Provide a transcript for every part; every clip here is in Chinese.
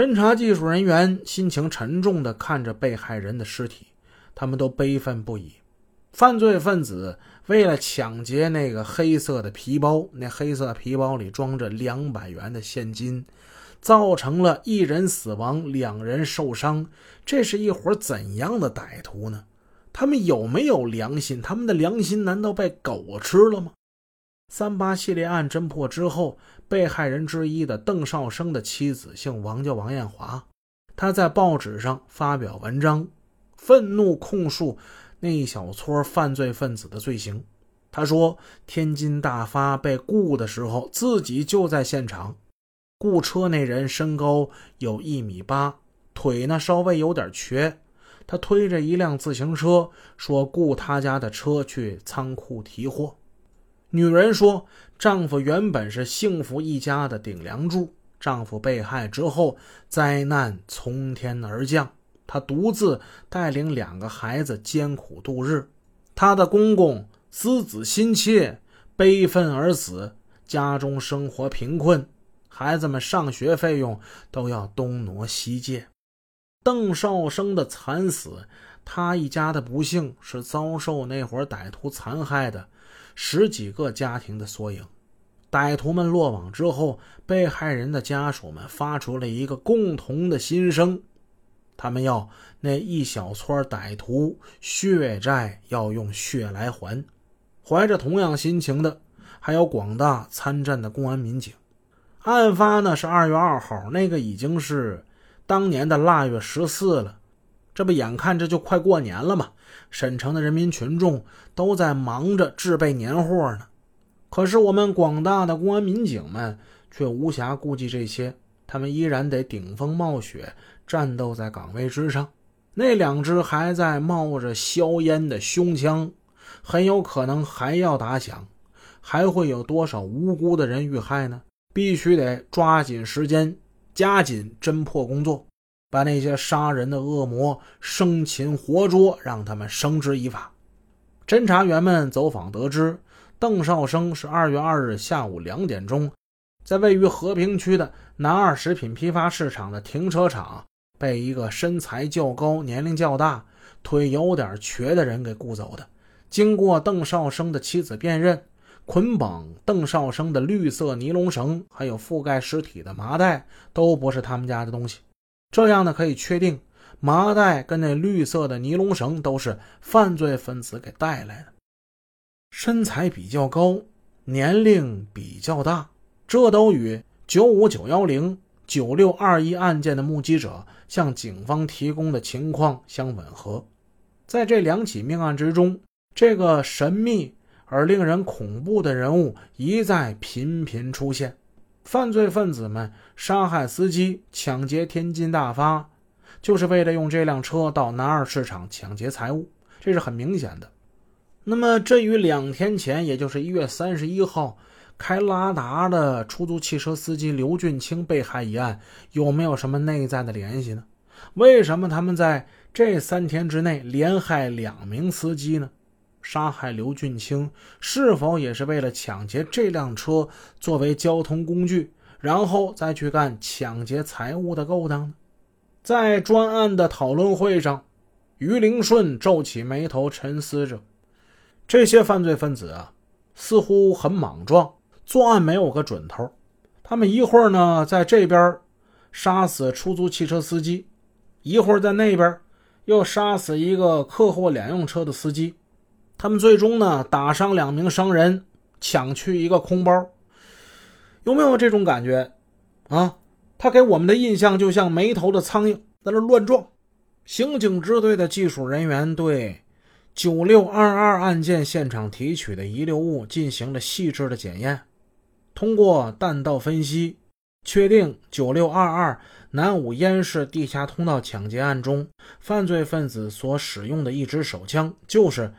侦查技术人员心情沉重地看着被害人的尸体，他们都悲愤不已。犯罪分子为了抢劫那个黑色的皮包，那黑色皮包里装着两百元的现金，造成了一人死亡，两人受伤。这是一伙怎样的歹徒呢？他们有没有良心？他们的良心难道被狗吃了吗？三八系列案侦破之后，被害人之一的邓少生的妻子姓王，叫王艳华，她在报纸上发表文章，愤怒控诉。那一小撮犯罪分子的罪行，他说：天津大发被雇的时候，自己就在现场。雇车那人身高有一米八，腿呢稍微有点瘸。他推着一辆自行车，说雇他家的车去仓库提货。女人说，丈夫原本是幸福一家的顶梁柱，丈夫被害之后，灾难从天而降。她独自带领两个孩子艰苦度日，她的公公思子心切，悲愤而死，家中生活贫困，孩子们上学费用都要东挪西借。邓少生的惨死，他一家的不幸是遭受那伙歹徒残害的十几个家庭的缩影。歹徒们落网之后，被害人的家属们发出了一个共同的心声。他们要那一小撮歹徒血债要用血来还，怀着同样心情的还有广大参战的公安民警。案发呢是二月二号，那个已经是当年的腊月十四了，这不眼看着就快过年了嘛？沈城的人民群众都在忙着置备年货呢，可是我们广大的公安民警们却无暇顾及这些，他们依然得顶风冒雪。战斗在岗位之上，那两只还在冒着硝烟的胸腔，很有可能还要打响，还会有多少无辜的人遇害呢？必须得抓紧时间，加紧侦破工作，把那些杀人的恶魔生擒活捉，让他们绳之以法。侦查员们走访得知，邓少生是二月二日下午两点钟，在位于和平区的南二食品批发市场的停车场。被一个身材较高、年龄较大、腿有点瘸的人给雇走的。经过邓少生的妻子辨认，捆绑邓少生的绿色尼龙绳，还有覆盖尸体的麻袋，都不是他们家的东西。这样呢，可以确定麻袋跟那绿色的尼龙绳都是犯罪分子给带来的。身材比较高，年龄比较大，这都与九五九幺零。九六二一案件的目击者向警方提供的情况相吻合，在这两起命案之中，这个神秘而令人恐怖的人物一再频频出现。犯罪分子们杀害司机、抢劫天津大发，就是为了用这辆车到南二市场抢劫财物，这是很明显的。那么，这与两天前，也就是一月三十一号。开拉达的出租汽车司机刘俊清被害一案有没有什么内在的联系呢？为什么他们在这三天之内连害两名司机呢？杀害刘俊清是否也是为了抢劫这辆车作为交通工具，然后再去干抢劫财物的勾当呢？在专案的讨论会上，于灵顺皱起眉头沉思着：这些犯罪分子啊，似乎很莽撞。作案没有个准头，他们一会儿呢在这边杀死出租汽车司机，一会儿在那边又杀死一个客货两用车的司机，他们最终呢打伤两名商人，抢去一个空包，有没有这种感觉啊？他给我们的印象就像没头的苍蝇在那乱撞。刑警支队的技术人员对九六二二案件现场提取的遗留物进行了细致的检验。通过弹道分析，确定九六二二南五烟市地下通道抢劫案中，犯罪分子所使用的一支手枪，就是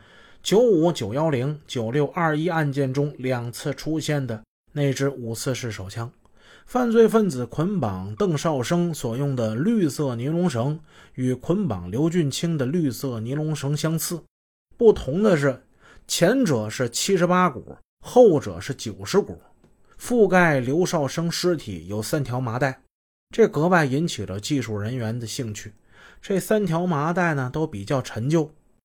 九五九幺零九六二一案件中两次出现的那支五四式手枪。犯罪分子捆绑邓少生所用的绿色尼龙绳，与捆绑刘俊清的绿色尼龙绳相似，不同的是，前者是七十八股，后者是九十股。覆盖刘少生尸体有三条麻袋，这格外引起了技术人员的兴趣。这三条麻袋呢，都比较陈旧，